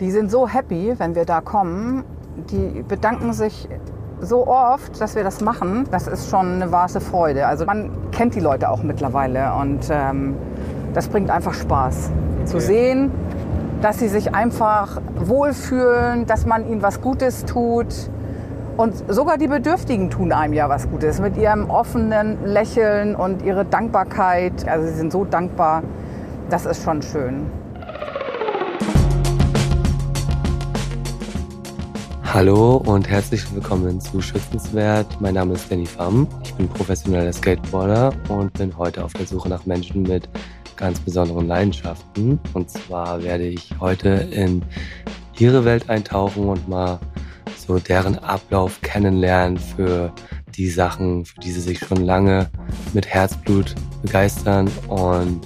Die sind so happy, wenn wir da kommen. Die bedanken sich so oft, dass wir das machen. Das ist schon eine wahre Freude. Also man kennt die Leute auch mittlerweile und ähm, das bringt einfach Spaß. Zu sehen, dass sie sich einfach wohlfühlen, dass man ihnen was Gutes tut. Und sogar die Bedürftigen tun einem ja was Gutes mit ihrem offenen Lächeln und ihre Dankbarkeit. Also sie sind so dankbar. Das ist schon schön. Hallo und herzlich willkommen zu Schützenswert. Mein Name ist Danny Pham. Ich bin professioneller Skateboarder und bin heute auf der Suche nach Menschen mit ganz besonderen Leidenschaften. Und zwar werde ich heute in ihre Welt eintauchen und mal so deren Ablauf kennenlernen für die Sachen, für die sie sich schon lange mit Herzblut begeistern und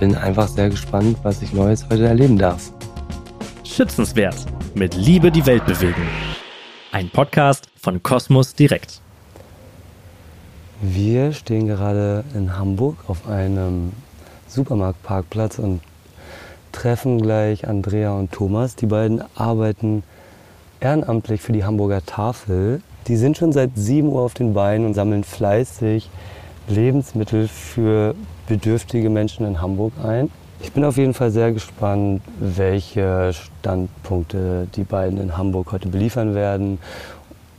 bin einfach sehr gespannt, was ich Neues heute erleben darf. Schützenswert mit Liebe die Welt bewegen. Ein Podcast von Kosmos Direkt. Wir stehen gerade in Hamburg auf einem Supermarktparkplatz und treffen gleich Andrea und Thomas. Die beiden arbeiten ehrenamtlich für die Hamburger Tafel. Die sind schon seit 7 Uhr auf den Beinen und sammeln fleißig Lebensmittel für bedürftige Menschen in Hamburg ein. Ich bin auf jeden Fall sehr gespannt, welche Standpunkte die beiden in Hamburg heute beliefern werden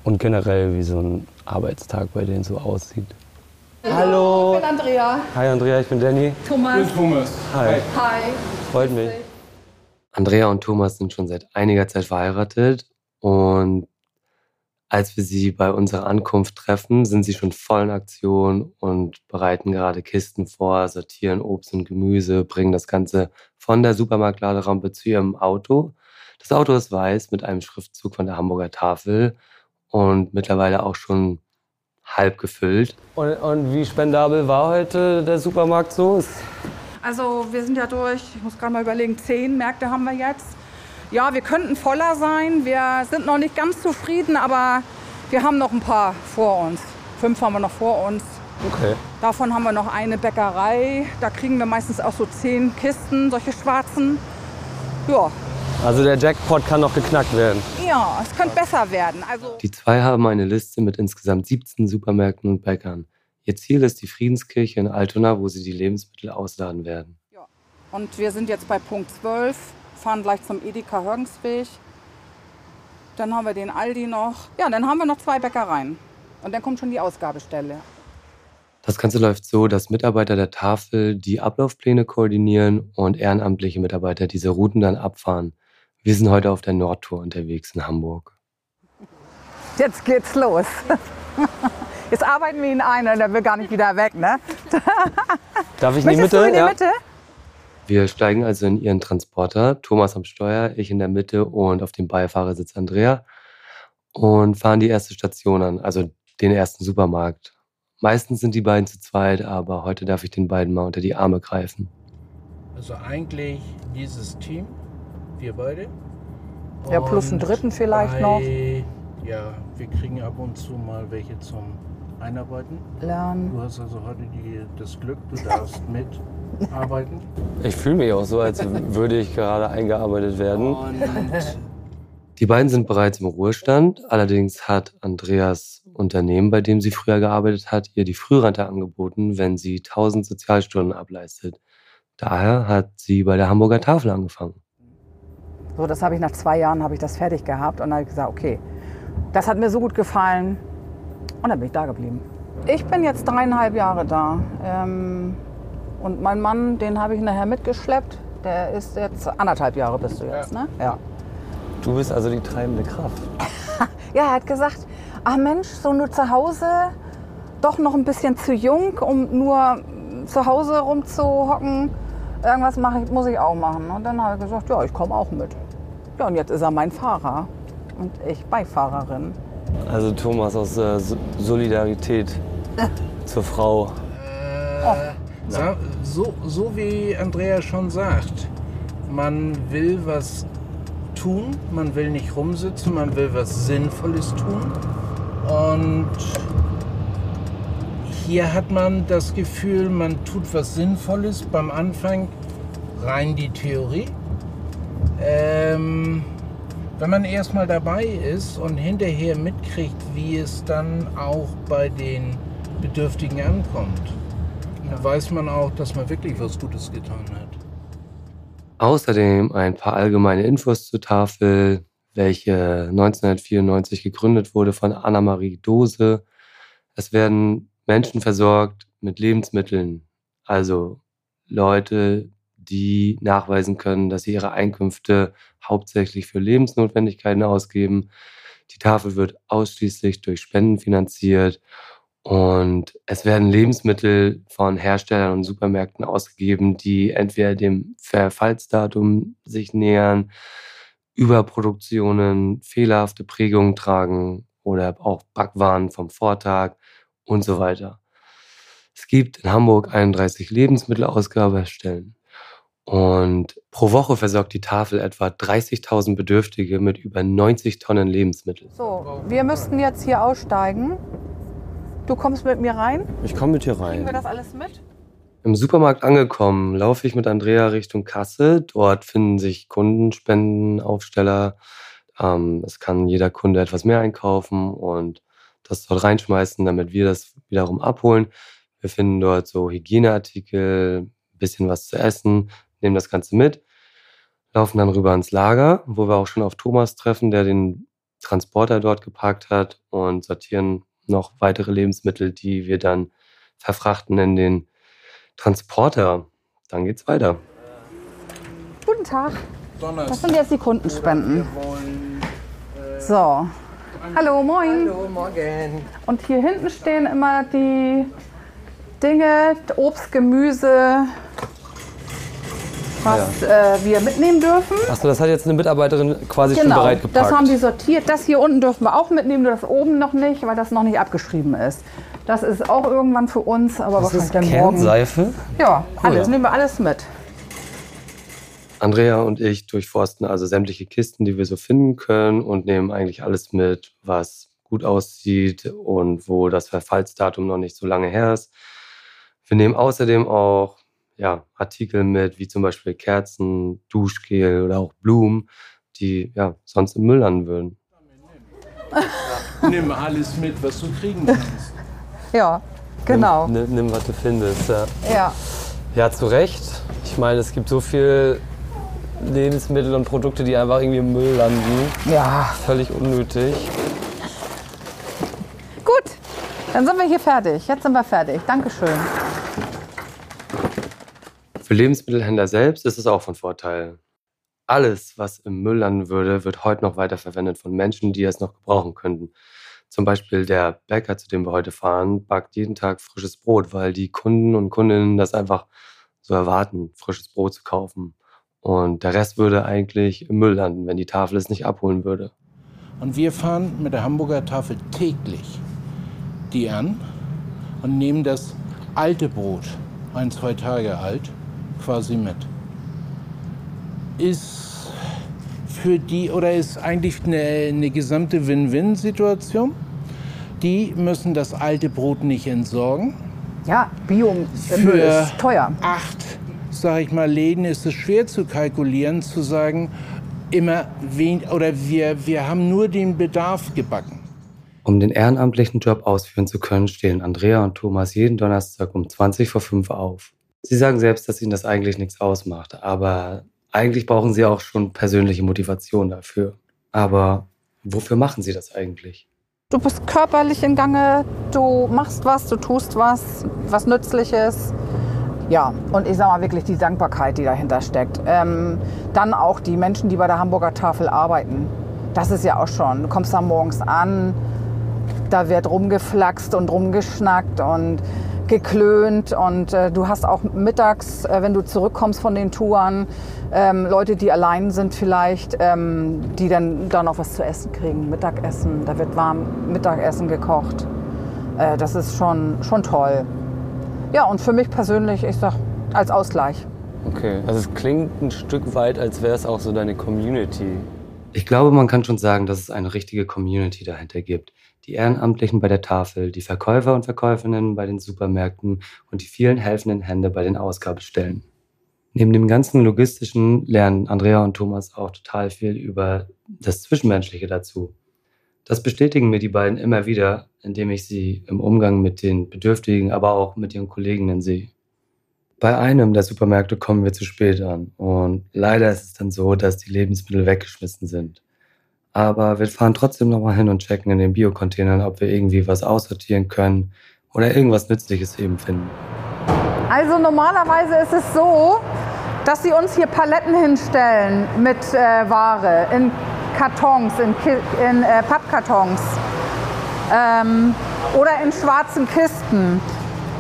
und generell, wie so ein Arbeitstag bei denen so aussieht. Hallo. Ich bin Andrea. Hi Andrea, ich bin Danny. Thomas. Ich bin Thomas. Hi. Hi. Freut mich. Andrea und Thomas sind schon seit einiger Zeit verheiratet und als wir sie bei unserer Ankunft treffen, sind sie schon voll in Aktion und bereiten gerade Kisten vor, sortieren Obst und Gemüse, bringen das Ganze von der Supermarktladerampe zu ihrem Auto. Das Auto ist weiß mit einem Schriftzug von der Hamburger Tafel und mittlerweile auch schon halb gefüllt. Und, und wie spendabel war heute der Supermarkt so? Also wir sind ja durch, ich muss gerade mal überlegen, zehn Märkte haben wir jetzt. Ja, wir könnten voller sein. Wir sind noch nicht ganz zufrieden, aber wir haben noch ein paar vor uns. Fünf haben wir noch vor uns. Okay. Davon haben wir noch eine Bäckerei. Da kriegen wir meistens auch so zehn Kisten, solche schwarzen. Ja, Also der Jackpot kann noch geknackt werden. ja es könnte besser werden. Also Die zwei haben eine Liste mit insgesamt 17 Supermärkten und Bäckern. Ihr Ziel ist die Friedenskirche in Altona, wo sie die Lebensmittel ausladen werden. Und wir sind jetzt bei Punkt 12, fahren gleich zum Edeka Hörgensweg. Dann haben wir den Aldi noch. Ja, dann haben wir noch zwei Bäckereien. Und dann kommt schon die Ausgabestelle. Das Ganze läuft so, dass Mitarbeiter der Tafel die Ablaufpläne koordinieren und ehrenamtliche Mitarbeiter diese Routen dann abfahren. Wir sind heute auf der Nordtour unterwegs in Hamburg. Jetzt geht's los. Jetzt arbeiten wir ihn ein und er will gar nicht wieder weg, ne? Darf ich Möchtest du in die Mitte? Wir steigen also in ihren Transporter, Thomas am Steuer, ich in der Mitte und auf dem Beifahrersitz Andrea und fahren die erste Station an, also den ersten Supermarkt. Meistens sind die beiden zu zweit, aber heute darf ich den beiden mal unter die Arme greifen. Also eigentlich dieses Team, wir beide. Ja, plus einen dritten vielleicht noch. Ja, wir kriegen ab und zu mal welche zum Einarbeiten. Lernen. Du hast also heute die, das Glück, du darfst mitarbeiten. Ich fühle mich auch so, als würde ich gerade eingearbeitet werden. Und Die beiden sind bereits im Ruhestand. Allerdings hat Andreas Unternehmen, bei dem sie früher gearbeitet hat, ihr die Frührente angeboten, wenn sie 1000 Sozialstunden ableistet. Daher hat sie bei der Hamburger Tafel angefangen. So, das habe ich nach zwei Jahren habe ich das fertig gehabt und dann habe ich gesagt, okay, das hat mir so gut gefallen und dann bin ich da geblieben. Ich bin jetzt dreieinhalb Jahre da ähm, und mein Mann, den habe ich nachher mitgeschleppt. Der ist jetzt anderthalb Jahre bist du jetzt, ne? Ja. Du bist also die treibende Kraft. Ja, er hat gesagt, ach Mensch, so nur zu Hause, doch noch ein bisschen zu jung, um nur zu Hause rumzuhocken. Irgendwas mache ich, muss ich auch machen. Und dann habe ich gesagt, ja, ich komme auch mit. Ja, und jetzt ist er mein Fahrer und ich Beifahrerin. Also Thomas aus äh, So- Solidarität zur Frau. sa- so, so wie Andrea schon sagt, man will was tun, man will nicht rumsitzen, man will was Sinnvolles tun. Und hier hat man das Gefühl, man tut was Sinnvolles beim Anfang, rein die Theorie. Ähm, wenn man erstmal dabei ist und hinterher mitkriegt, wie es dann auch bei den Bedürftigen ankommt, dann weiß man auch, dass man wirklich was Gutes getan hat. Außerdem ein paar allgemeine Infos zur Tafel, welche 1994 gegründet wurde von Anna-Marie Dose. Es werden Menschen versorgt mit Lebensmitteln, also Leute, die nachweisen können, dass sie ihre Einkünfte hauptsächlich für Lebensnotwendigkeiten ausgeben. Die Tafel wird ausschließlich durch Spenden finanziert und es werden Lebensmittel von Herstellern und Supermärkten ausgegeben, die entweder dem Verfallsdatum sich nähern, Überproduktionen, fehlerhafte Prägungen tragen oder auch Backwaren vom Vortag und so weiter. Es gibt in Hamburg 31 Lebensmittelausgabestellen. Und pro Woche versorgt die Tafel etwa 30.000 Bedürftige mit über 90 Tonnen Lebensmitteln. So, wir müssten jetzt hier aussteigen. Du kommst mit mir rein? Ich komme mit hier rein. Kriegen wir das alles mit? Im Supermarkt angekommen, laufe ich mit Andrea Richtung Kasse. Dort finden sich Kundenspendenaufsteller. Ähm, es kann jeder Kunde etwas mehr einkaufen und das dort reinschmeißen, damit wir das wiederum abholen. Wir finden dort so Hygieneartikel, ein bisschen was zu essen, nehmen das Ganze mit, laufen dann rüber ins Lager, wo wir auch schon auf Thomas treffen, der den Transporter dort geparkt hat und sortieren noch weitere Lebensmittel, die wir dann verfrachten in den Transporter. Dann geht's weiter. Guten Tag. Donnerstag. Das sind jetzt die Kundenspenden. So. Hallo, moin. Hallo, morgen. Und hier hinten stehen immer die Dinge, Obst, Gemüse, was äh, wir mitnehmen dürfen. Achso, das hat jetzt eine Mitarbeiterin quasi schon Genau, bereit gepackt. das haben die sortiert. Das hier unten dürfen wir auch mitnehmen, nur das oben noch nicht, weil das noch nicht abgeschrieben ist. Das ist auch irgendwann für uns, aber das ist wahrscheinlich dann morgen. Kernseife. Ja, alles, ja. nehmen wir alles mit. Andrea und ich durchforsten also sämtliche Kisten, die wir so finden können und nehmen eigentlich alles mit, was gut aussieht und wo das Verfallsdatum noch nicht so lange her ist. Wir nehmen außerdem auch ja, Artikel mit, wie zum Beispiel Kerzen, Duschgel oder auch Blumen, die ja, sonst im Müll landen würden. Nimm alles mit, was du kriegen kannst. Ja, genau. Nimm, nimm, was du findest. Ja. Ja. ja, zu Recht. Ich meine, es gibt so viel Lebensmittel und Produkte, die einfach irgendwie im Müll landen. ja, Völlig unnötig. gut. Dann sind wir hier fertig. Jetzt sind wir fertig. Dankeschön. Für Lebensmittelhändler selbst ist es auch von Vorteil. Alles, was im Müll landen würde, wird heute noch weiterverwendet von Menschen, die es noch gebrauchen könnten. Zum Beispiel der Bäcker, zu dem wir heute fahren, backt jeden Tag frisches Brot, weil die Kunden und Kundinnen das einfach so erwarten, frisches Brot zu kaufen. Und der Rest würde eigentlich im Müll landen, wenn die Tafel es nicht abholen würde. Und wir fahren mit der Hamburger Tafel täglich die an und nehmen das alte Brot, ein, zwei Tage alt, quasi mit. Ist für die oder ist eigentlich eine, eine gesamte Win-Win-Situation. Die müssen das alte Brot nicht entsorgen. Ja, Bio-Müll Für ist teuer. acht, sage ich mal, Läden ist es schwer zu kalkulieren, zu sagen, immer wen oder wir, wir haben nur den Bedarf gebacken. Um den ehrenamtlichen Job ausführen zu können, stehen Andrea und Thomas jeden Donnerstag um 20 vor 5 auf. Sie sagen selbst, dass ihnen das eigentlich nichts ausmacht, aber eigentlich brauchen sie auch schon persönliche Motivation dafür. Aber wofür machen sie das eigentlich? Du bist körperlich in Gange, du machst was, du tust was, was Nützliches. Ja, und ich sag mal wirklich die Dankbarkeit, die dahinter steckt. Ähm, dann auch die Menschen, die bei der Hamburger Tafel arbeiten. Das ist ja auch schon. Du kommst da morgens an, da wird rumgeflaxt und rumgeschnackt und geklönt und äh, du hast auch mittags, äh, wenn du zurückkommst von den Touren, ähm, Leute, die allein sind vielleicht, ähm, die dann da noch was zu essen kriegen, Mittagessen, da wird warm Mittagessen gekocht. Äh, das ist schon, schon toll. Ja, und für mich persönlich, ich sag, als Ausgleich. Okay, also es klingt ein Stück weit, als wäre es auch so deine Community. Ich glaube, man kann schon sagen, dass es eine richtige Community dahinter gibt. Die Ehrenamtlichen bei der Tafel, die Verkäufer und Verkäuferinnen bei den Supermärkten und die vielen helfenden Hände bei den Ausgabestellen. Neben dem ganzen logistischen lernen Andrea und Thomas auch total viel über das Zwischenmenschliche dazu. Das bestätigen mir die beiden immer wieder, indem ich sie im Umgang mit den Bedürftigen, aber auch mit ihren Kolleginnen sehe. Bei einem der Supermärkte kommen wir zu spät an und leider ist es dann so, dass die Lebensmittel weggeschmissen sind. Aber wir fahren trotzdem nochmal hin und checken in den Biocontainern, ob wir irgendwie was aussortieren können oder irgendwas Nützliches eben finden. Also normalerweise ist es so, dass sie uns hier Paletten hinstellen mit äh, Ware in Kartons, in, in äh, Pappkartons ähm, oder in schwarzen Kisten.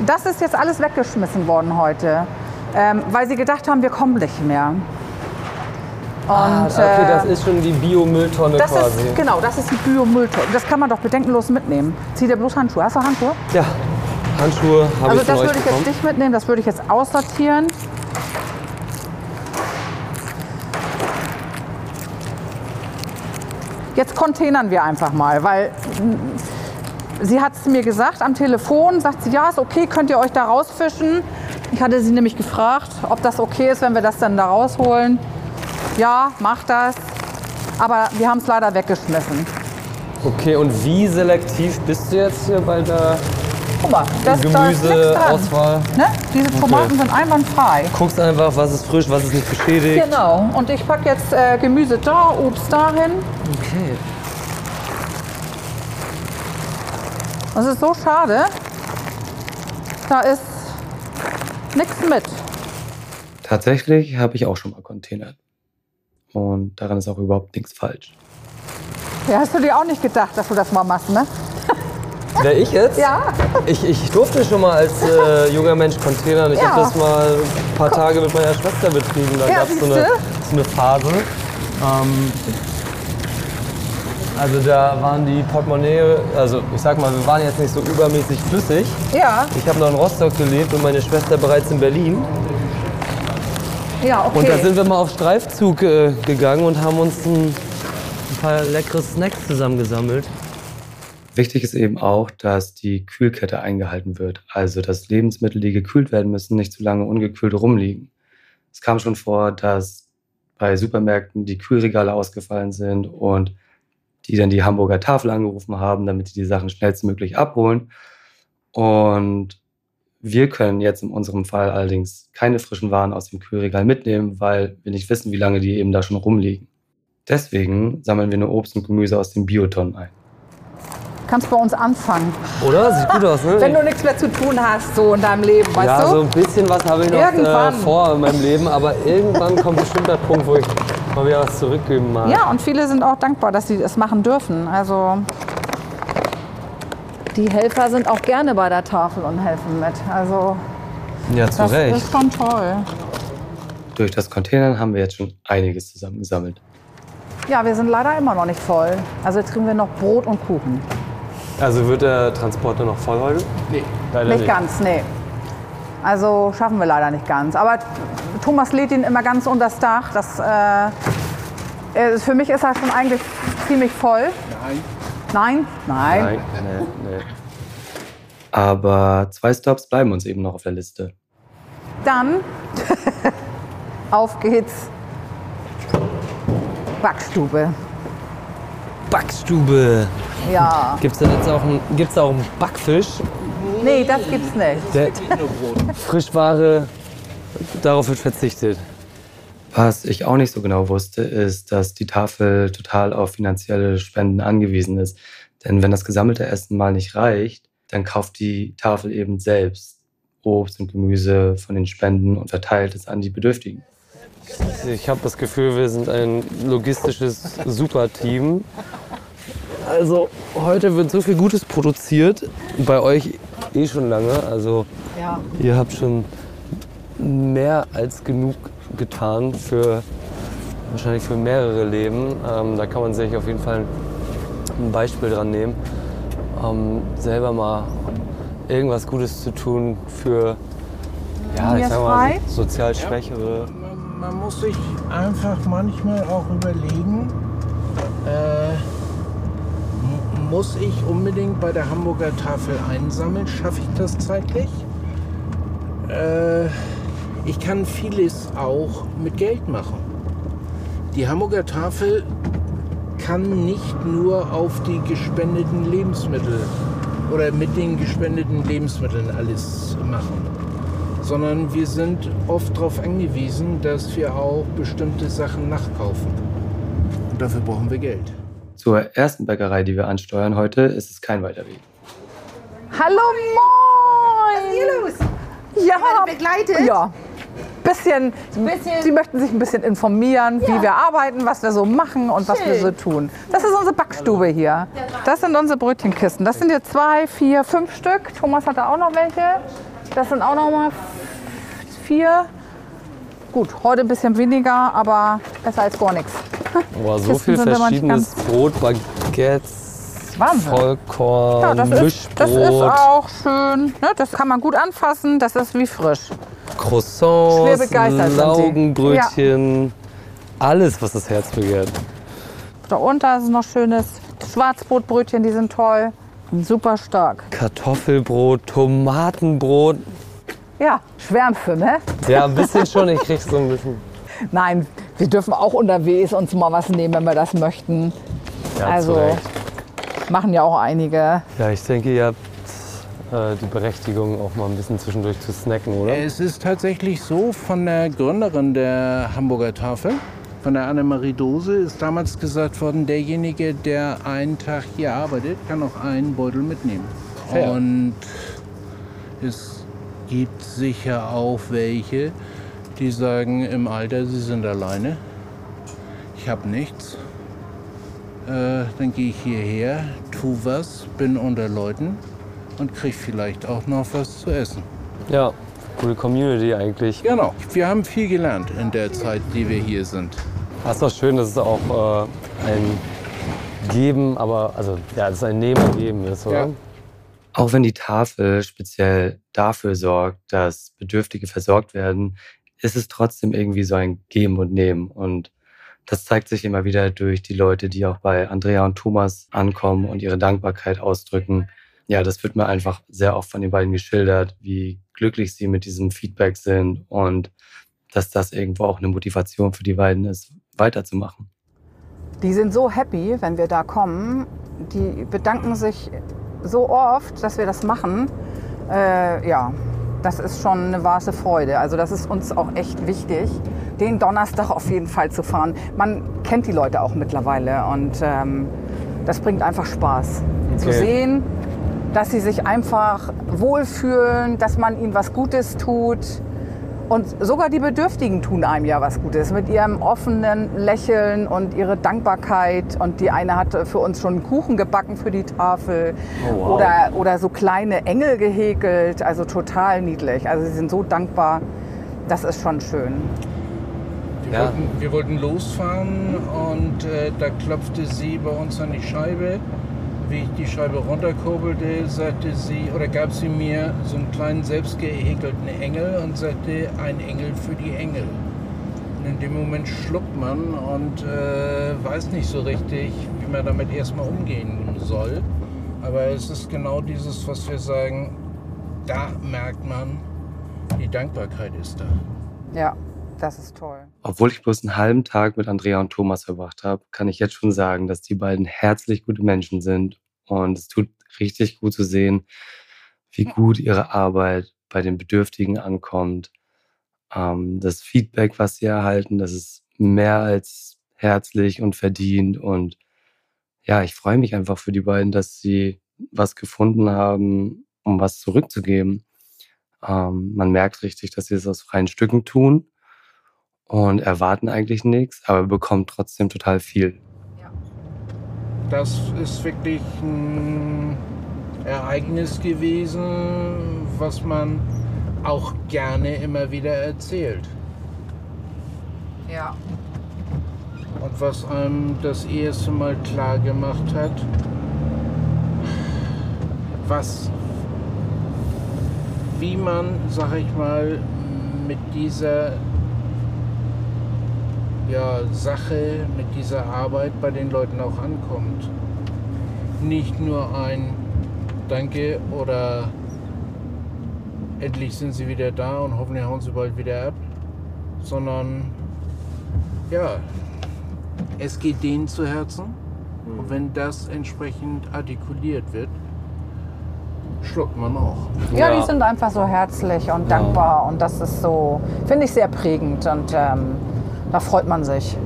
Das ist jetzt alles weggeschmissen worden heute, ähm, weil sie gedacht haben, wir kommen nicht mehr. Und, ah, okay, das ist schon die Biomülltonne das quasi. Ist, genau, das ist die Biomülltonne. Das kann man doch bedenkenlos mitnehmen. Zieh dir bloß Handschuhe. Hast du Handschuhe? Ja, Handschuhe habe also ich das würde ich jetzt nicht mitnehmen, das würde ich jetzt aussortieren. Jetzt containern wir einfach mal, weil sie hat es mir gesagt am Telefon, sagt sie, ja, ist okay, könnt ihr euch da rausfischen. Ich hatte sie nämlich gefragt, ob das okay ist, wenn wir das dann da rausholen. Ja, mach das. Aber wir haben es leider weggeschmissen. Okay, und wie selektiv bist du jetzt hier bei der Guck mal, das, Gemüseauswahl? Ne? Diese Tomaten okay. sind einwandfrei. Guckst einfach, was ist frisch, was ist nicht beschädigt. Genau. Und ich packe jetzt äh, Gemüse da, Obst dahin. Okay. Das ist so schade. Da ist nichts mit. Tatsächlich habe ich auch schon mal containert. Und daran ist auch überhaupt nichts falsch. Ja, hast du dir auch nicht gedacht, dass du das mal machst, ne? Wer ich jetzt? Ja. Ich, ich durfte schon mal als äh, junger Mensch containern. Ich ja. habe das mal ein paar Tage mit meiner Schwester betrieben. Da ja, gab es so eine, so eine Phase. Ähm, also da waren die Portemonnaie, also ich sag mal, wir waren jetzt nicht so übermäßig flüssig. Ja. Ich habe noch in Rostock gelebt und meine Schwester bereits in Berlin. Ja, okay. Und da sind wir mal auf Streifzug äh, gegangen und haben uns ein, ein paar leckere Snacks zusammengesammelt. Wichtig ist eben auch, dass die Kühlkette eingehalten wird. Also, dass Lebensmittel, die gekühlt werden müssen, nicht zu lange ungekühlt rumliegen. Es kam schon vor, dass bei Supermärkten die Kühlregale ausgefallen sind und die dann die Hamburger Tafel angerufen haben, damit die die Sachen schnellstmöglich abholen. Und wir können jetzt in unserem Fall allerdings keine frischen Waren aus dem Kühlregal mitnehmen, weil wir nicht wissen, wie lange die eben da schon rumliegen. Deswegen sammeln wir nur Obst und Gemüse aus den Biotonnen ein kannst bei uns anfangen. Oder? Sieht gut aus, ne? Wenn du nichts mehr zu tun hast, so in deinem Leben, weißt ja, du? Ja, so ein bisschen was habe ich noch äh, vor in meinem Leben, aber irgendwann kommt bestimmt der Punkt, wo ich mal wieder was zurückgeben mag. Ja, und viele sind auch dankbar, dass sie das machen dürfen. Also die Helfer sind auch gerne bei der Tafel und helfen mit. Also ja, zu das Recht. ist schon toll. Durch das Containern haben wir jetzt schon einiges zusammengesammelt. Ja, wir sind leider immer noch nicht voll. Also jetzt kriegen wir noch Brot und Kuchen. Also wird der Transporter noch voll heute? Nee. Leider nicht, nicht ganz, nee. Also schaffen wir leider nicht ganz. Aber Thomas lädt ihn immer ganz unter das Dach. Das, äh, für mich ist er schon eigentlich ziemlich voll. Nein. Nein? Nein. Nein, nee, nee. Aber zwei Stops bleiben uns eben noch auf der Liste. Dann auf geht's. Backstube. Backstube. Ja. Gibt es da jetzt auch einen, gibt's da auch einen Backfisch? Nee, das gibt's nicht. Der Frischware, darauf wird verzichtet. Was ich auch nicht so genau wusste, ist, dass die Tafel total auf finanzielle Spenden angewiesen ist. Denn wenn das gesammelte Essen mal nicht reicht, dann kauft die Tafel eben selbst Obst und Gemüse von den Spenden und verteilt es an die Bedürftigen. Ich habe das Gefühl, wir sind ein logistisches Superteam. Also heute wird so viel Gutes produziert, bei euch eh schon lange. Also ja. ihr habt schon mehr als genug getan für wahrscheinlich für mehrere Leben. Ähm, da kann man sich auf jeden Fall ein Beispiel dran nehmen, ähm, selber mal irgendwas Gutes zu tun für ja, ich sag mal, sozial Schwächere. Ja, man, man, muss sich einfach manchmal auch überlegen, äh, muss ich unbedingt bei der Hamburger Tafel einsammeln? Schaffe ich das zeitlich? Äh, Ich kann vieles auch mit Geld machen. Die Hamburger Tafel kann nicht nur auf die gespendeten Lebensmittel oder mit den gespendeten Lebensmitteln alles machen, sondern wir sind oft darauf angewiesen, dass wir auch bestimmte Sachen nachkaufen. Und dafür brauchen wir Geld. Zur ersten Bäckerei, die wir ansteuern heute, ist es kein weiter Weg. Hallo, moin! hier los? Ja, begleitet? Ja. Bisschen, Bisschen- Sie möchten sich ein bisschen informieren, wie wir arbeiten, was wir so machen und was wir so tun. Das ist unsere Backstube hier. Das sind unsere Brötchenkisten. Das sind jetzt zwei, vier, fünf Stück. Thomas hat da auch noch welche. Das sind auch noch mal vier. Gut, heute ein bisschen weniger, aber besser als gar nichts. Boah, so Kisten viel verschiedenes Brot, Baguettes, Wahnsinn. Vollkorn, Ja, das, ist, das ist auch schön. Ne? Das kann man gut anfassen. Das ist wie frisch. Croissants. Laugenbrötchen, alles, was das Herz begehrt. Da unter ist noch schönes Schwarzbrotbrötchen, die sind toll. Super stark. Kartoffelbrot, Tomatenbrot. Ja, Schwärmfe, ne? Ja, ein bisschen schon, ich krieg so ein bisschen. Nein, wir dürfen auch unterwegs uns mal was nehmen, wenn wir das möchten. Ja, Also-. Machen ja auch einige. Ja, ich denke, ihr habt die Berechtigung, auch mal ein bisschen zwischendurch zu snacken, oder? Es ist tatsächlich so, von der Gründerin der Hamburger Tafel, von der Annemarie Dose, ist damals gesagt worden, derjenige, der einen Tag hier arbeitet, kann auch einen Beutel mitnehmen. Fair. Und es gibt sicher auch welche, die sagen im Alter, sie sind alleine. Ich habe nichts. Äh, dann gehe ich hierher, tu was, bin unter Leuten und krieg vielleicht auch noch was zu essen. Ja, coole Community eigentlich. Genau. Wir haben viel gelernt in der Zeit, die wir hier sind. Das ist doch schön, dass es auch äh, ein Geben, aber also ja, dass es ein Nehmen und Geben ist, oder? Ja. Auch wenn die Tafel speziell dafür sorgt, dass Bedürftige versorgt werden, ist es trotzdem irgendwie so ein Geben und Nehmen. Und das zeigt sich immer wieder durch die Leute, die auch bei Andrea und Thomas ankommen und ihre Dankbarkeit ausdrücken. Ja, das wird mir einfach sehr oft von den beiden geschildert, wie glücklich sie mit diesem Feedback sind und dass das irgendwo auch eine Motivation für die beiden ist, weiterzumachen. Die sind so happy, wenn wir da kommen. Die bedanken sich so oft, dass wir das machen. Äh, ja, das ist schon eine wahre Freude. Also das ist uns auch echt wichtig, den Donnerstag auf jeden Fall zu fahren. Man kennt die Leute auch mittlerweile und ähm, das bringt einfach Spaß. Zu Okay. sehen, dass sie sich einfach wohlfühlen, dass man ihnen was Gutes tut. Und sogar die Bedürftigen tun einem ja was Gutes mit ihrem offenen Lächeln und ihre Dankbarkeit. Und die eine hat für uns schon einen Kuchen gebacken für die Tafel Oh, wow. oder, oder so kleine Engel gehäkelt. Also total niedlich. Also sie sind so dankbar. Das ist schon schön. Wir, Ja. wollten, wir wollten losfahren und äh, da klopfte sie bei uns an die Scheibe. Wie ich die Scheibe runterkurbelte, sagte sie oder gab sie mir so einen kleinen selbst gehäkelten Engel und sagte, ein Engel für die Engel. Und in dem Moment schluckt man und äh, weiß nicht so richtig, wie man damit erstmal umgehen soll. Aber es ist genau dieses, was wir sagen, da merkt man, die Dankbarkeit ist da. Ja, das ist toll. Obwohl ich bloß einen halben Tag mit Andrea und Thomas verbracht habe, kann ich jetzt schon sagen, dass die beiden herzlich gute Menschen sind. Und es tut richtig gut zu sehen, wie gut ihre Arbeit bei den Bedürftigen ankommt. Ähm, das Feedback, was sie erhalten, das ist mehr als herzlich und verdient. Und ja, ich freue mich einfach für die beiden, dass sie was gefunden haben, um was zurückzugeben. Ähm, man merkt richtig, dass sie es aus freien Stücken tun und erwarten eigentlich nichts, aber bekommen trotzdem total viel. Das ist wirklich ein Ereignis gewesen, was man auch gerne immer wieder erzählt. Ja. Und was einem das erste Mal klar gemacht hat, was, wie man, sag ich mal, mit dieser ja, Sache, mit dieser Arbeit bei den Leuten auch ankommt. Nicht nur ein Danke oder endlich sind sie wieder da und hoffentlich hauen sie bald wieder ab, sondern ja, es geht denen zu Herzen. Und wenn das entsprechend artikuliert wird, schluckt man auch. Ja, Ja. die sind einfach so herzlich und dankbar und das ist so, finde ich sehr prägend und ähm, da freut man sich,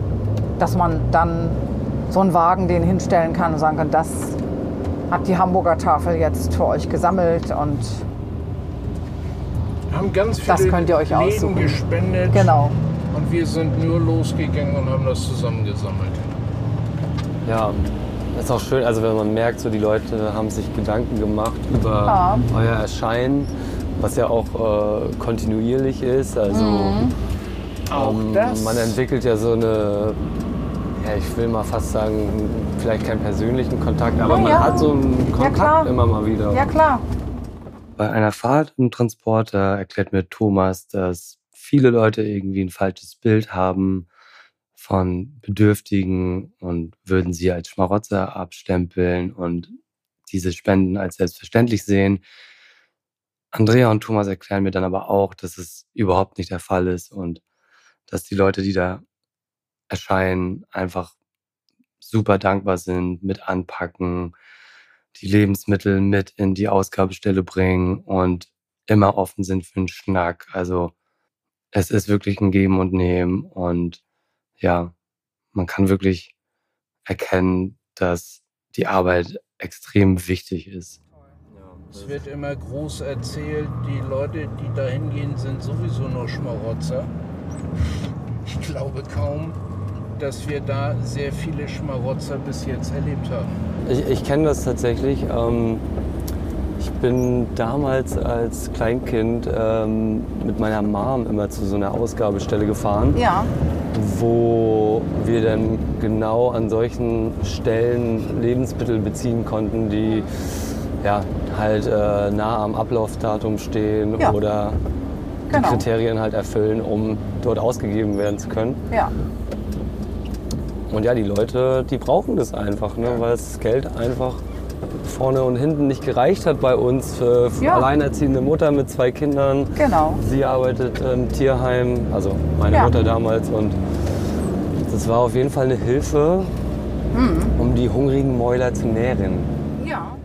dass man dann so einen Wagen den hinstellen kann und sagen kann, das hat die Hamburger Tafel jetzt für euch gesammelt und Haben ganz viele Das könnt ihr euch Läden aussuchen. gespendet. genau. Und wir sind nur losgegangen und haben das zusammengesammelt. Ja, ist auch schön, also wenn man merkt, so die Leute haben sich Gedanken gemacht über Ja. euer Erscheinen, was ja auch äh, kontinuierlich ist. Also Auch ähm, das. man entwickelt ja so eine, ja, ich will mal fast sagen, vielleicht keinen persönlichen Kontakt, aber Ja, man ja. hat so einen. Kontakt immer mal wieder. Ja klar. Bei einer Fahrt im Transporter erklärt mir Thomas, dass viele Leute irgendwie ein falsches Bild haben von Bedürftigen und würden sie als Schmarotzer abstempeln und diese Spenden als selbstverständlich sehen. Andrea und Thomas erklären mir dann aber auch, dass es überhaupt nicht der Fall ist und dass die Leute, die da erscheinen, einfach super dankbar sind, mit anpacken, die Lebensmittel mit in die Ausgabestelle bringen und immer offen sind für einen Schnack. Also es ist wirklich ein Geben und Nehmen und ja, man kann wirklich erkennen, dass die Arbeit extrem wichtig ist. Es wird immer groß erzählt, die Leute, die da hingehen, sind sowieso nur Schmarotzer. Ich glaube kaum, dass wir da sehr viele Schmarotzer bis jetzt erlebt haben. Ich, ich kenne das tatsächlich. Ähm, ich bin damals als Kleinkind ähm, mit meiner Mom immer zu so einer Ausgabestelle gefahren. Ja. wo wir dann genau an solchen Stellen Lebensmittel beziehen konnten, die ja, halt äh, nah am Ablaufdatum stehen Ja. oder Genau. Kriterien halt erfüllen, um dort ausgegeben werden zu können. Ja. Und ja, die Leute, die brauchen das einfach, ne, weil das Geld einfach vorne und hinten nicht gereicht hat bei uns für, Ja. alleinerziehende Mutter mit zwei Kindern. Genau. Sie arbeitet im Tierheim, also meine Ja. Mutter damals. Und das war auf jeden Fall eine Hilfe, Mhm. um die hungrigen Mäuler zu nähren. Ja.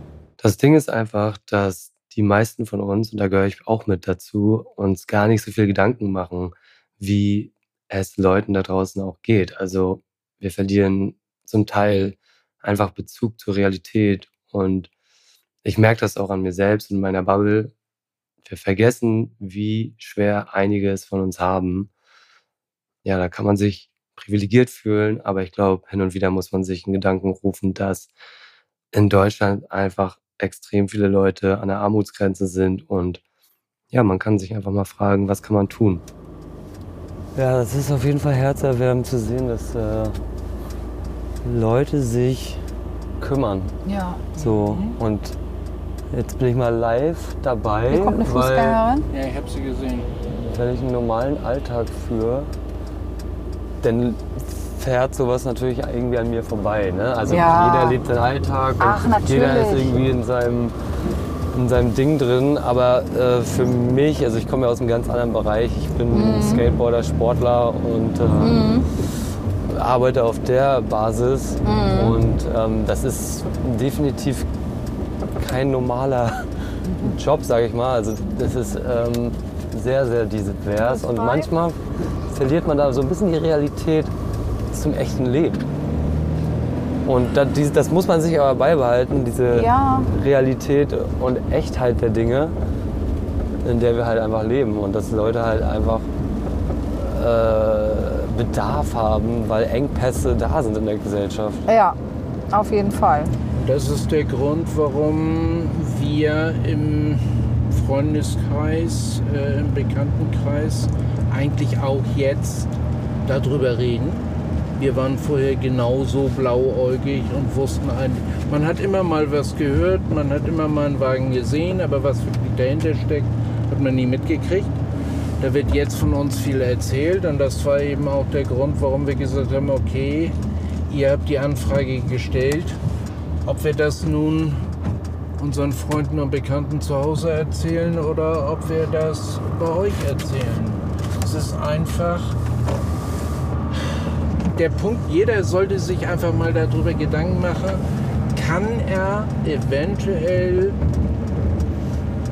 Das Ding ist einfach, dass die meisten von uns, und da gehöre ich auch mit dazu, uns gar nicht so viel Gedanken machen, wie es Leuten da draußen auch geht. Also wir verlieren zum Teil einfach Bezug zur Realität. Und ich merke das auch an mir selbst in meiner Bubble. Wir vergessen, wie schwer einige es von uns haben. Ja, da kann man sich privilegiert fühlen, aber ich glaube, hin und wieder muss man sich in Gedanken rufen, dass in Deutschland einfach extrem viele Leute an der Armutsgrenze sind und ja, man kann sich einfach mal fragen, was kann man tun? Ja, es ist auf jeden Fall herzerwärmend zu sehen, dass äh, Leute sich kümmern. Ja. So und jetzt bin ich mal live dabei, Hier kommt eine weil Fußgängerin. Ja, ich habe sie gesehen. wenn ich einen normalen Alltag führe, dann fährt sowas natürlich irgendwie an mir vorbei. Ne? Also Ja. jeder lebt seinen Alltag Ach, und jeder ist irgendwie in seinem, in seinem Ding drin. Aber äh, für mich, also ich komme ja aus einem ganz anderen Bereich. Ich bin Mhm. Skateboarder, Sportler und äh, arbeite auf der Basis. Mhm. Und ähm, das ist definitiv kein normaler Job, sage ich mal. Also das ist ähm, sehr, sehr divers und manchmal verliert man da so ein bisschen die Realität zum echten Leben. Und das, das muss man sich aber beibehalten, diese Ja. Realität und Echtheit der Dinge, in der wir halt einfach leben und dass Leute halt einfach äh, Bedarf haben, weil Engpässe da sind in der Gesellschaft. Ja, auf jeden Fall. Das ist der Grund, warum wir im Freundeskreis, äh, im Bekanntenkreis eigentlich auch jetzt darüber reden. Wir waren vorher genauso blauäugig und wussten eigentlich, man hat immer mal was gehört, man hat immer mal einen Wagen gesehen, aber was wirklich dahinter steckt, hat man nie mitgekriegt. Da wird jetzt von uns viel erzählt und das war eben auch der Grund, warum wir gesagt haben, okay, ihr habt die Anfrage gestellt, ob wir das nun unseren Freunden und Bekannten zu Hause erzählen oder ob wir das bei euch erzählen. Es ist einfach der Punkt, jeder sollte sich einfach mal darüber Gedanken machen, kann er eventuell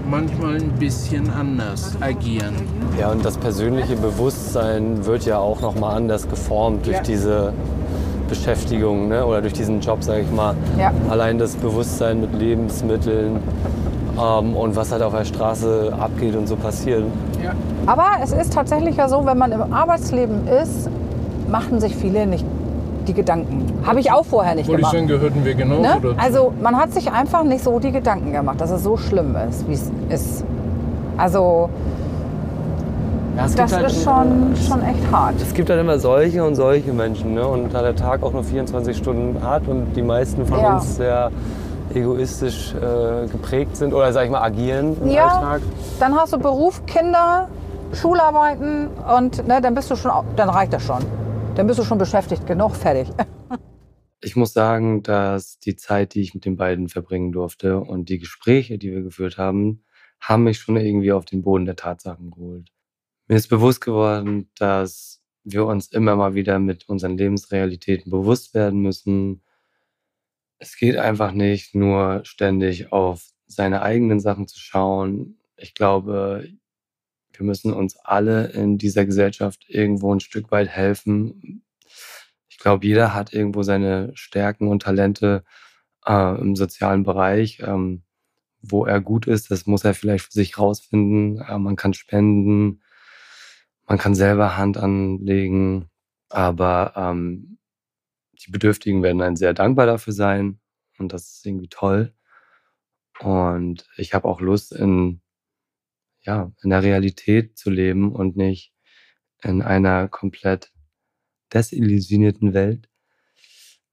manchmal ein bisschen anders agieren. Ja, und das persönliche Bewusstsein wird ja auch nochmal anders geformt durch Ja. diese Beschäftigung ne? oder durch diesen Job, sage ich mal. Ja. Allein das Bewusstsein mit Lebensmitteln ähm, und was halt auf der Straße abgeht und so passiert. Ja. Aber es ist tatsächlich ja so, wenn man im Arbeitsleben ist, machen sich viele nicht die Gedanken. Habe ich auch vorher nicht ich gemacht. sagen, gehörten wir genauso Ne? Also man hat sich einfach nicht so die Gedanken gemacht, dass es so schlimm ist, wie es ist. Also Ja, es das halt ist schon, schon echt hart. Es gibt halt immer solche und solche Menschen. Ne? Und da der Tag auch nur 24 Stunden hat und die meisten von Ja. uns sehr egoistisch äh, geprägt sind oder sag ich mal agieren im Ja. Alltag. Dann hast du Beruf, Kinder, Schularbeiten und ne, dann bist du schon, dann reicht das schon. Dann bist du schon beschäftigt genug, fertig. Ich muss sagen, dass die Zeit, die ich mit den beiden verbringen durfte und die Gespräche, die wir geführt haben, haben mich schon irgendwie auf den Boden der Tatsachen geholt. Mir ist bewusst geworden, dass wir uns immer mal wieder mit unseren Lebensrealitäten bewusst werden müssen. Es geht einfach nicht nur ständig auf seine eigenen Sachen zu schauen. Ich glaube, wir müssen uns alle in dieser Gesellschaft irgendwo ein Stück weit helfen. Ich glaube, jeder hat irgendwo seine Stärken und Talente äh, im sozialen Bereich. Ähm, wo er gut ist, das muss er vielleicht für sich rausfinden. Äh, man kann spenden, man kann selber Hand anlegen, aber ähm, die Bedürftigen werden dann sehr dankbar dafür sein und das ist irgendwie toll. Und ich habe auch Lust, in, ja, in der Realität zu leben und nicht in einer komplett desillusionierten Welt.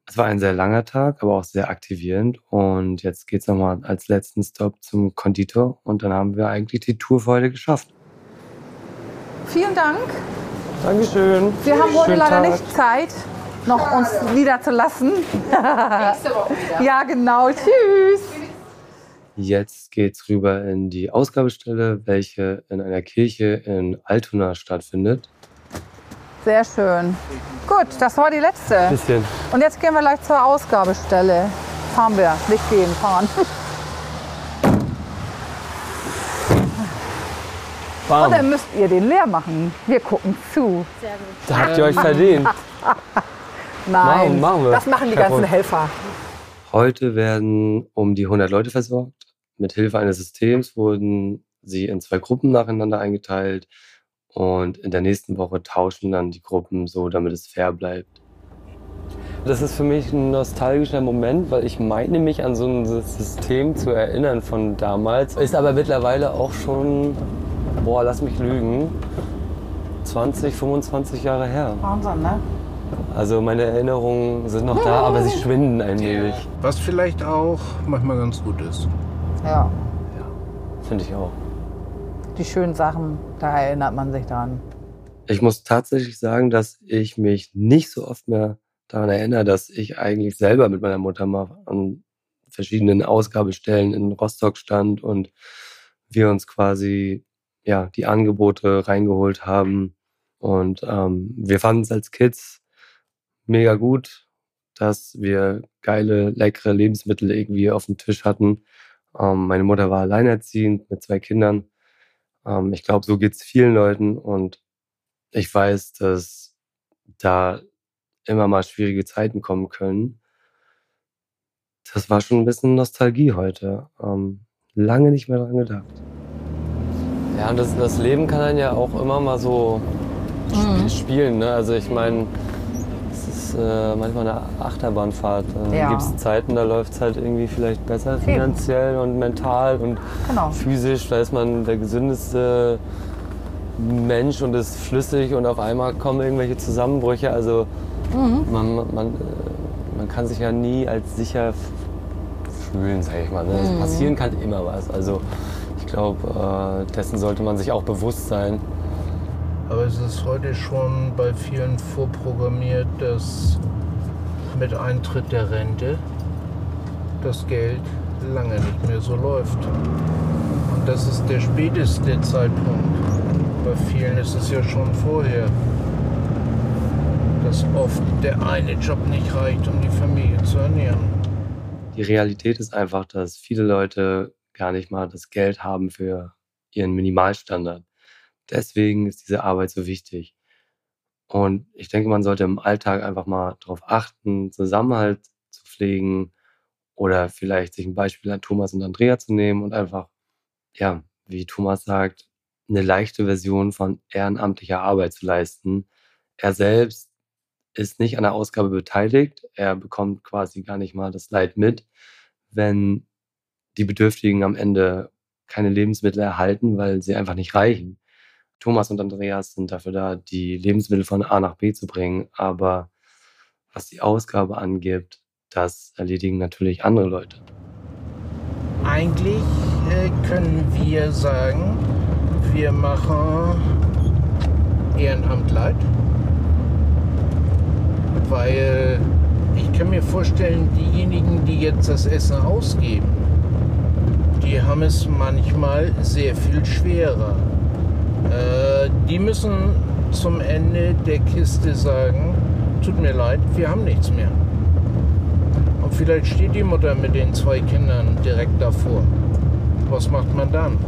Es war ein sehr langer Tag, aber auch sehr aktivierend. Und jetzt geht's nochmal als letzten Stop zum Konditor. Und dann haben wir eigentlich die Tour für heute geschafft. Vielen Dank. Dankeschön. Wir haben heute Schönen leider Tag. nicht Zeit, noch uns niederzulassen. Nächste Woche wieder. Ja, genau. Tschüss. Jetzt geht's rüber in die Ausgabestelle, welche in einer Kirche in Altona stattfindet. Sehr schön. Gut, das war die letzte. Bisschen. Und jetzt gehen wir gleich zur Ausgabestelle. Fahren wir. Nicht gehen, fahren. Und dann müsst ihr den leer machen. Wir gucken zu. Da habt ihr euch verdient. Nein, Machen- machen wir. das machen die Kein ganzen. Helfer. Heute werden um die 100 Leute versorgt. Mit Hilfe eines Systems wurden sie in zwei Gruppen nacheinander eingeteilt. Und in der nächsten Woche tauschen dann die Gruppen so, damit es fair bleibt. Das ist für mich ein nostalgischer Moment, weil ich meine mich an so ein System zu erinnern von damals. Ist aber mittlerweile auch schon, boah, lass mich lügen, 20, 25 Jahre her. Wahnsinn, ne? Also meine Erinnerungen sind noch da, aber sie schwinden allmählich. Was vielleicht auch manchmal ganz gut ist. Ja, Finde ich auch. die schönen Sachen, da erinnert man sich dran. Ich muss tatsächlich sagen, dass ich mich nicht so oft mehr daran erinnere, dass ich eigentlich selber mit meiner Mutter mal an verschiedenen Ausgabestellen in Rostock stand und wir uns quasi ja die Angebote reingeholt haben. Und ähm, wir fanden es als Kids mega gut, dass wir geile, leckere Lebensmittel irgendwie auf dem Tisch hatten. Ähm, meine Mutter war alleinerziehend mit zwei Kindern. Ähm, ich glaube, so geht's vielen Leuten und ich weiß, dass da immer mal schwierige Zeiten kommen können. Das war schon ein bisschen Nostalgie heute. Ähm, lange nicht mehr dran gedacht. Ja, und das, das Leben kann dann ja auch immer mal so sp spielen. Ne? Also ich meine, es ist äh, manchmal eine Achterbahnfahrt. Dann Ja. gibt es Zeiten, da läuft es halt irgendwie vielleicht besser finanziell und mental und Genau. physisch. Da ist man der gesündeste Mensch und ist flüssig und auf einmal kommen irgendwelche Zusammenbrüche. Also man, man, äh, man kann sich ja nie als sicher fühlen, sag ich mal. Ne? Es passieren kann immer was. Also ich glaube, äh, dessen sollte man sich auch bewusst sein. Aber es ist heute schon bei vielen vorprogrammiert, dass mit Eintritt der Rente das Geld lange nicht mehr so läuft. Und das ist der späteste Zeitpunkt. Bei vielen ist es ja schon vorher, dass oft der eine Job nicht reicht, um die Familie zu ernähren. Die Realität ist einfach, dass viele Leute gar nicht mal das Geld haben für ihren Minimalstandard. Deswegen ist diese Arbeit so wichtig. Und ich denke, man sollte im Alltag einfach mal darauf achten, Zusammenhalt zu pflegen oder vielleicht sich ein Beispiel an Thomas und Andrea zu nehmen und einfach, ja, wie Thomas sagt, eine leichte Version von ehrenamtlicher Arbeit zu leisten. Er selbst ist nicht an der Ausgabe beteiligt. Er bekommt quasi gar nicht mal das Leid mit, wenn die Bedürftigen am Ende keine Lebensmittel erhalten, weil sie einfach nicht reichen. Thomas und Andreas sind dafür da, die Lebensmittel von A nach B zu bringen. Aber was die Ausgabe angibt, das erledigen natürlich andere Leute. Eigentlich äh, können wir sagen, wir machen Ehrenamt leid, weil ich kann mir vorstellen, diejenigen, die jetzt das Essen ausgeben, die haben es manchmal sehr viel schwerer. Äh, die müssen zum Ende der Kiste sagen, tut mir leid, wir haben nichts mehr. Und vielleicht steht die Mutter mit den zwei Kindern direkt davor. Was macht man dann?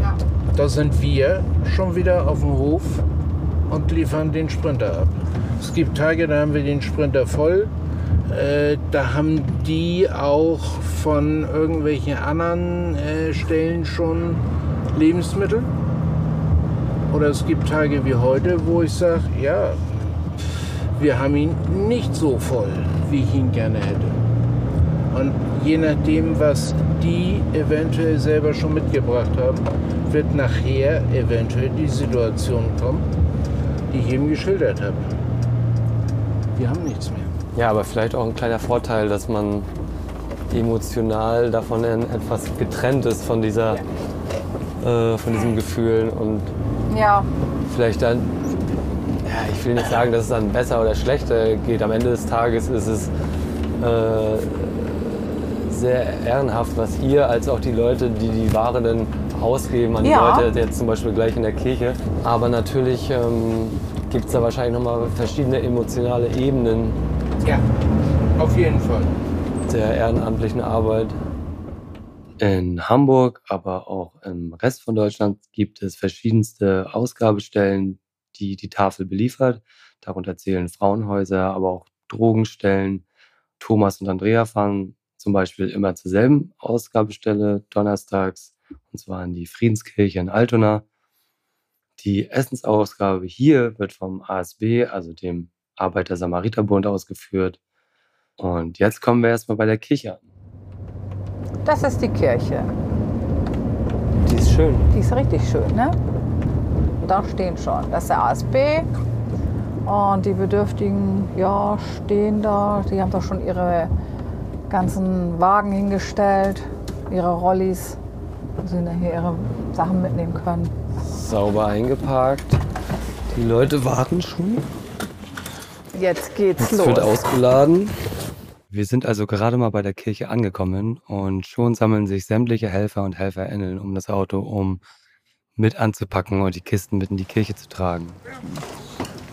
Ja. Da sind wir schon wieder auf dem Hof und liefern den Sprinter ab. Es gibt Tage, da haben wir den Sprinter voll. Äh, da haben die auch von irgendwelchen anderen äh, Stellen schon Lebensmittel. Oder es gibt Tage wie heute, wo ich sage, ja, wir haben ihn nicht so voll, wie ich ihn gerne hätte. Und je nachdem, was die eventuell selber schon mitgebracht haben, wird nachher eventuell die Situation kommen, die ich eben geschildert habe. Wir haben nichts mehr. Ja, aber vielleicht auch ein kleiner Vorteil, dass man emotional davon etwas getrennt ist von dieser, äh, von diesen Gefühlen und Ja, vielleicht dann, ja, ich will nicht sagen, dass es dann besser oder schlechter geht. Am Ende des Tages ist es äh, sehr ehrenhaft, was ihr als auch die Leute, die die Ware dann ausgeben an die Ja. Leute, jetzt zum Beispiel gleich in der Kirche. Aber natürlich ähm, gibt es da wahrscheinlich nochmal verschiedene emotionale Ebenen Ja, auf jeden Fall. der ehrenamtlichen Arbeit. In Hamburg, aber auch im Rest von Deutschland gibt es verschiedenste Ausgabestellen, die die Tafel beliefert. Darunter zählen Frauenhäuser, aber auch Drogenstellen. Thomas und Andrea fahren zum Beispiel immer zur selben Ausgabestelle donnerstags, und zwar in die Friedenskirche in Altona. Die Essensausgabe hier wird vom ASB, also dem Arbeiter-Samariter-Bund, ausgeführt. Und jetzt kommen wir erstmal bei der Kirche an. Das ist die Kirche. Die ist schön. Die ist richtig schön, ne? Da stehen schon. Das ist der ASB. Und die Bedürftigen, ja, stehen da. Die haben doch schon ihre ganzen Wagen hingestellt, ihre Rollis, wo sie nachher ihre Sachen mitnehmen können. Sauber eingeparkt. Die Leute warten schon. Jetzt geht's Es los. wird ausgeladen. Wir sind also gerade mal bei der Kirche angekommen und schon sammeln sich sämtliche Helfer und Helferinnen um das Auto, um mit anzupacken und die Kisten mit in die Kirche zu tragen.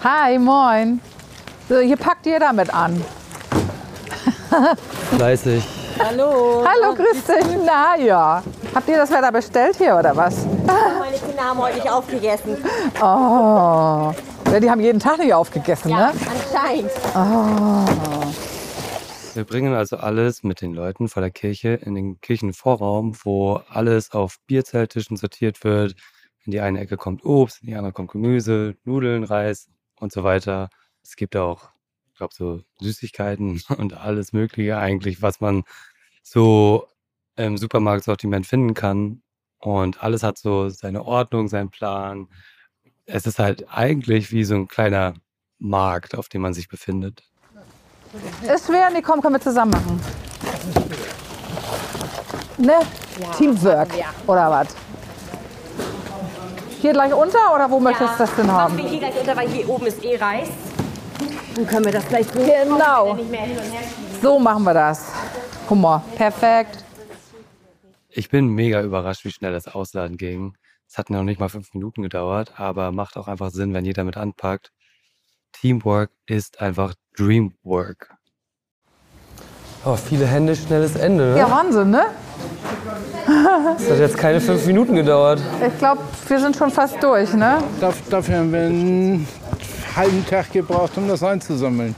Hi, moin. So, hier packt jeder mit an. Fleißig. Hallo. Hallo, grüß dich. Na ja. Habt ihr das Wetter bestellt hier oder was? Meine Kinder haben heute nicht aufgegessen. Oh. Ja, die haben jeden Tag nicht aufgegessen, Ja, ne? anscheinend. Wir bringen also alles mit den Leuten vor der Kirche in den Kirchenvorraum, wo alles auf Bierzelttischen sortiert wird. In die eine Ecke kommt Obst, in die andere kommt Gemüse, Nudeln, Reis und so weiter. Es gibt auch, ich glaube, so Süßigkeiten und alles Mögliche eigentlich, was man so im Supermarktsortiment finden kann. Und alles hat so seine Ordnung, seinen Plan. Es ist halt eigentlich wie so ein kleiner Markt, auf dem man sich befindet. Ist schwer, nee, komm, können wir zusammen machen. Ne? Teamwork oder was? Hier gleich unter oder wo möchtest du das denn Machen haben? wir hier gleich unter, weil hier oben ist eh Reis. Dann können wir das gleich so Genau. nicht mehr hin und her schieben. So machen wir das. Guck mal, perfekt. Ich bin mega überrascht, wie schnell das Ausladen ging. Es hat noch nicht mal fünf Minuten gedauert, aber macht auch einfach Sinn, wenn jeder mit anpackt. Teamwork ist einfach Dreamwork. Oh, viele Hände, schnelles Ende. Ne? Ja, Wahnsinn, ne? Das hat jetzt keine fünf Minuten gedauert. Ich glaube, wir sind schon fast durch, ne? Dafür haben wir einen halben Tag gebraucht, um das einzusammeln.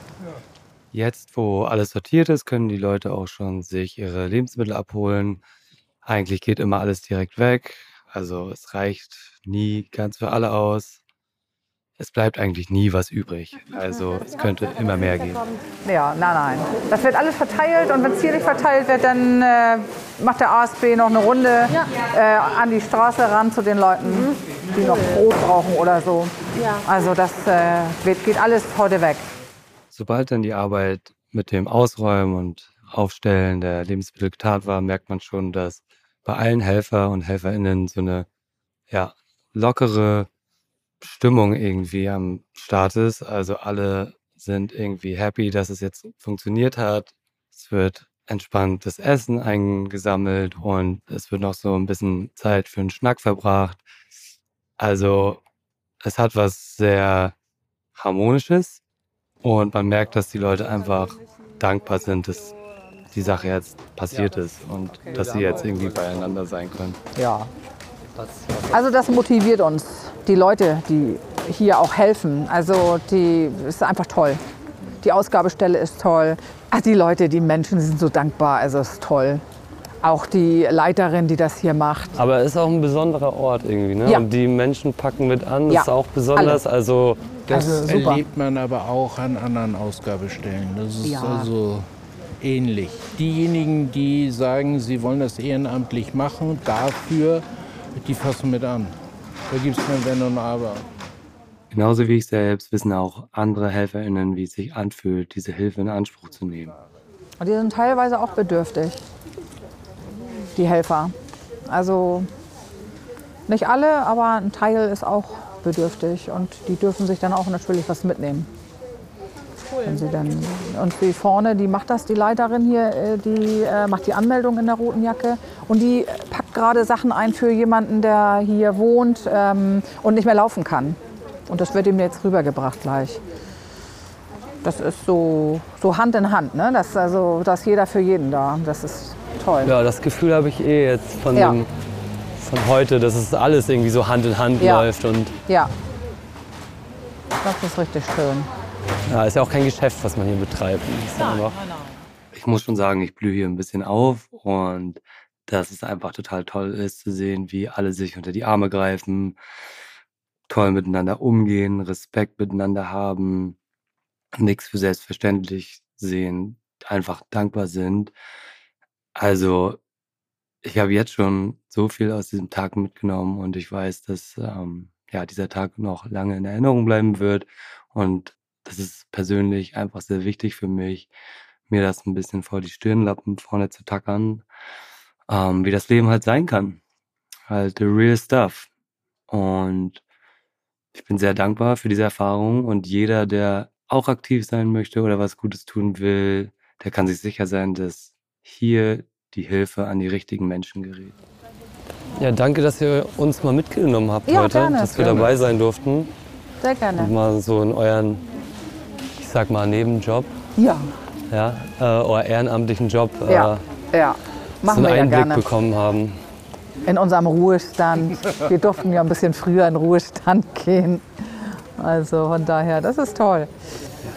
Jetzt, wo alles sortiert ist, können die Leute auch schon sich ihre Lebensmittel abholen. Eigentlich geht immer alles direkt weg. Also es reicht nie ganz für alle aus. Es bleibt eigentlich nie was übrig. Also es könnte immer mehr gehen. Ja, nein, nein. Das wird alles verteilt und wenn es hier nicht verteilt wird, dann äh, macht der ASB noch eine Runde äh, an die Straße ran zu den Leuten, die noch Brot brauchen oder so. Also das äh, wird, geht alles heute weg. Sobald dann die Arbeit mit dem Ausräumen und Aufstellen der Lebensmittel getan war, merkt man schon, dass bei allen Helfer und HelferInnen so eine ja, lockere Stimmung irgendwie am Start ist. Also alle sind irgendwie happy, dass es jetzt funktioniert hat. Es wird entspanntes Essen eingesammelt und es wird noch so ein bisschen Zeit für einen Schnack verbracht. Also es hat was sehr Harmonisches und man merkt, dass die Leute einfach dankbar sind, dass die Sache jetzt passiert ist und dass sie jetzt irgendwie beieinander sein können. Ja. Also das motiviert uns, die Leute, die hier auch helfen. Also die ist einfach toll. Die Ausgabestelle ist toll. Ach, die Leute, die Menschen sind so dankbar. Also es ist toll. Auch die Leiterin, die das hier macht. Aber es ist auch ein besonderer Ort irgendwie, ne? Ja. Und die Menschen packen mit an, Ja, ist auch besonders. Also Das Also erlebt man aber auch an anderen Ausgabestellen. Das ist Ja. also ähnlich. Diejenigen, die sagen, sie wollen das ehrenamtlich machen, dafür, die fassen mit an. Da gibt es kein Wenn und Aber. genauso wie ich selbst wissen auch andere HelferInnen, wie es sich anfühlt, diese Hilfe in Anspruch zu nehmen. Und die sind teilweise auch bedürftig, die Helfer. Also nicht alle, aber ein Teil ist auch bedürftig und die dürfen sich dann auch natürlich was mitnehmen. Wenn sie dann, und die vorne, die macht das, die Leiterin hier, äh, die äh, macht die Anmeldung in der roten Jacke und die packt gerade Sachen ein für jemanden, der hier wohnt ähm, und nicht mehr laufen kann. Und das wird ihm jetzt rübergebracht gleich. Das ist so, so Hand in Hand, ne? Das, ist also, da ist jeder für jeden da. Das ist toll. Ja, das Gefühl habe ich eh jetzt von, Ja. dem, von heute, dass es alles irgendwie so Hand in Hand Ja. läuft. Und Ja. Das ist richtig schön. ja, ist ja auch kein Geschäft, was man hier betreibt. Ich muss schon sagen, ich blühe hier ein bisschen auf und dass es einfach total toll ist zu sehen, wie alle sich unter die Arme greifen, toll miteinander umgehen, Respekt miteinander haben, nichts für selbstverständlich sehen, einfach dankbar sind. Also ich habe jetzt schon so viel aus diesem Tag mitgenommen und ich weiß, dass ähm, ja, dieser Tag noch lange in Erinnerung bleiben wird. Und das ist persönlich einfach sehr wichtig für mich, mir das ein bisschen vor die Stirnlappen vorne zu tackern, ähm, wie das Leben halt sein kann. Halt the real stuff. Und ich bin sehr dankbar für diese Erfahrung und jeder, der auch aktiv sein möchte oder was Gutes tun will, der kann sich sicher sein, dass hier die Hilfe an die richtigen Menschen gerät. Ja, danke, dass ihr uns mal mitgenommen habt Ja, heute, gerne. dass wir Gerne. dabei sein durften Sehr und gerne. mal so in euren, ich sag mal, Nebenjob, Ja, ja, äh, oder ehrenamtlichen Job äh, ja, ja. So Machen einen wir ja Einblick gerne. bekommen haben. In unserem Ruhestand. Wir durften ja ein bisschen früher in Ruhestand gehen. Also von daher, das ist toll.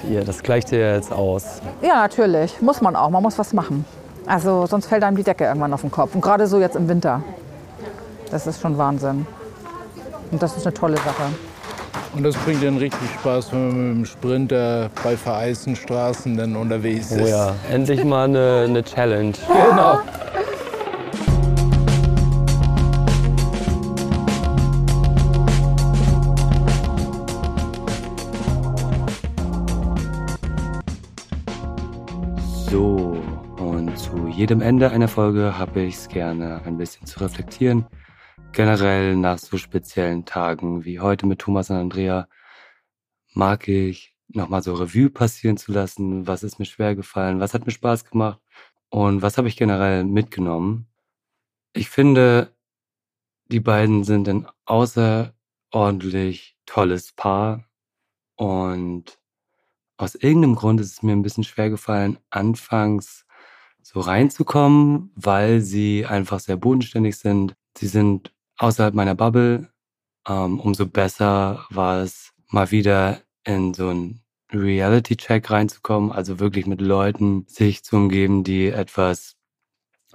Ihr, das gleicht ja jetzt aus. Ja, natürlich. Muss man auch. Man muss was machen. Also sonst fällt einem die Decke irgendwann auf den Kopf. Und gerade so jetzt im Winter. Das ist schon Wahnsinn. Und das ist eine tolle Sache. Und das bringt dann richtig Spaß, wenn man mit dem Sprinter bei vereisten Straßen dann unterwegs ist. Oh ja, endlich mal eine, eine Challenge. Genau. Jedem Ende einer Folge habe ich es gerne ein bisschen zu reflektieren. Generell nach so speziellen Tagen wie heute mit Thomas und Andrea mag ich nochmal so Revue passieren zu lassen. Was ist mir schwer gefallen? Was hat mir Spaß gemacht? Und was habe ich generell mitgenommen? Ich finde, die beiden sind ein außerordentlich tolles Paar. Und aus irgendeinem Grund ist es mir ein bisschen schwer gefallen, anfangs so reinzukommen, weil sie einfach sehr bodenständig sind. Sie sind außerhalb meiner Bubble. Ähm, umso besser war es, mal wieder in so einen Reality-Check reinzukommen, also wirklich mit Leuten sich zu umgeben, die etwas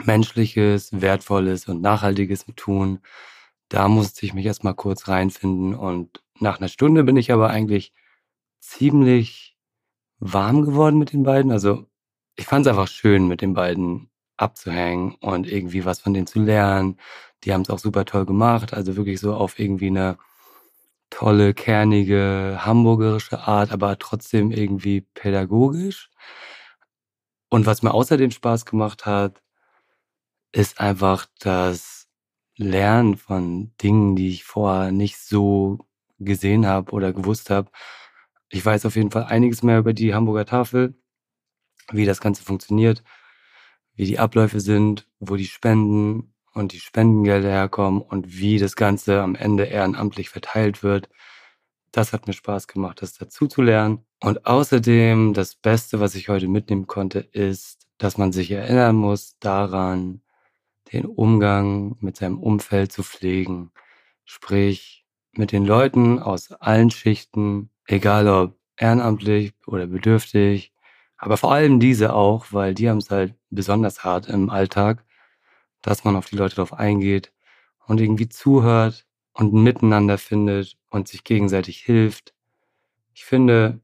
Menschliches, Wertvolles und Nachhaltiges tun. Da musste ich mich erstmal kurz reinfinden und nach einer Stunde bin ich aber eigentlich ziemlich warm geworden mit den beiden. Also ich fand es einfach schön, mit den beiden abzuhängen und irgendwie was von denen zu lernen. Die haben es auch super toll gemacht. Also wirklich so auf irgendwie eine tolle, kernige, hamburgerische Art, aber trotzdem irgendwie pädagogisch. Und was mir außerdem Spaß gemacht hat, ist einfach das Lernen von Dingen, die ich vorher nicht so gesehen habe oder gewusst habe. Ich weiß auf jeden Fall einiges mehr über die Hamburger Tafel, wie das Ganze funktioniert, wie die Abläufe sind, wo die Spenden und die Spendengelder herkommen und wie das Ganze am Ende ehrenamtlich verteilt wird. Das hat mir Spaß gemacht, das dazu zu lernen. Und außerdem, das Beste, was ich heute mitnehmen konnte, ist, dass man sich erinnern muss daran, den Umgang mit seinem Umfeld zu pflegen. Sprich, mit den Leuten aus allen Schichten, egal ob ehrenamtlich oder bedürftig, aber vor allem diese auch, weil die haben es halt besonders hart im Alltag, dass man auf die Leute drauf eingeht und irgendwie zuhört und miteinander findet und sich gegenseitig hilft. Ich finde,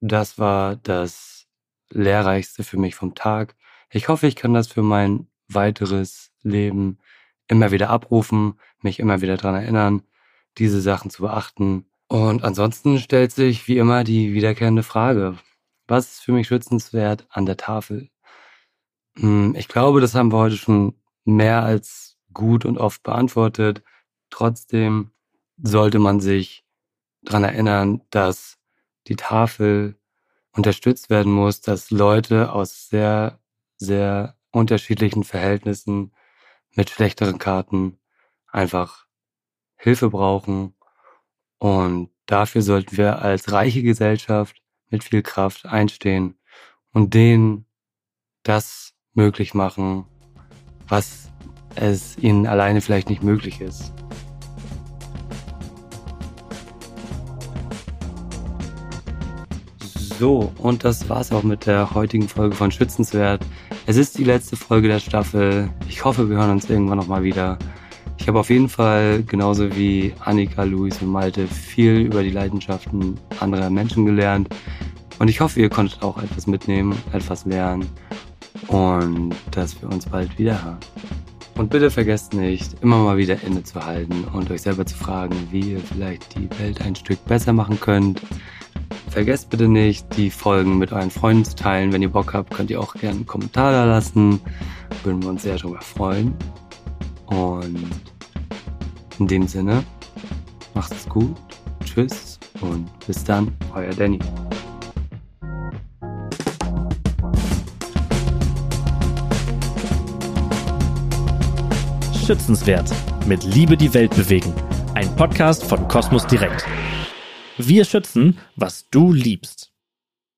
das war das Lehrreichste für mich vom Tag. Ich hoffe, ich kann das für mein weiteres Leben immer wieder abrufen, mich immer wieder dran erinnern, diese Sachen zu beachten. Und ansonsten stellt sich wie immer die wiederkehrende Frage, was ist für mich schützenswert an der Tafel? Hm, ich glaube, das haben wir heute schon mehr als gut und oft beantwortet. Trotzdem sollte man sich dran erinnern, dass die Tafel unterstützt werden muss, dass Leute aus sehr, sehr unterschiedlichen Verhältnissen mit schlechteren Karten einfach Hilfe brauchen. Und dafür sollten wir als reiche Gesellschaft mit viel Kraft einstehen und denen das möglich machen, was es ihnen alleine vielleicht nicht möglich ist. So, und das war's auch mit der heutigen Folge von Schützenswert. Es ist die letzte Folge der Staffel. Ich hoffe, wir hören uns irgendwann nochmal wieder. Ich habe auf jeden Fall, genauso wie Annika, Luis und Malte, viel über die Leidenschaften anderer Menschen gelernt. Und ich hoffe, ihr konntet auch etwas mitnehmen, etwas lernen und dass wir uns bald wieder hören. Und bitte vergesst nicht, immer mal wieder innezuhalten und euch selber zu fragen, wie ihr vielleicht die Welt ein Stück besser machen könnt Vergesst bitte nicht, die Folgen mit euren Freunden zu teilen. Wenn ihr Bock habt, könnt ihr auch gerne einen Kommentar da lassen. Würden wir uns sehr darüber freuen. Und in dem Sinne, macht es gut. Tschüss und bis dann, euer Danny. Schützenswert. Mit Liebe die Welt bewegen. Ein Podcast von Kosmos Direkt. Wir schützen, was du liebst.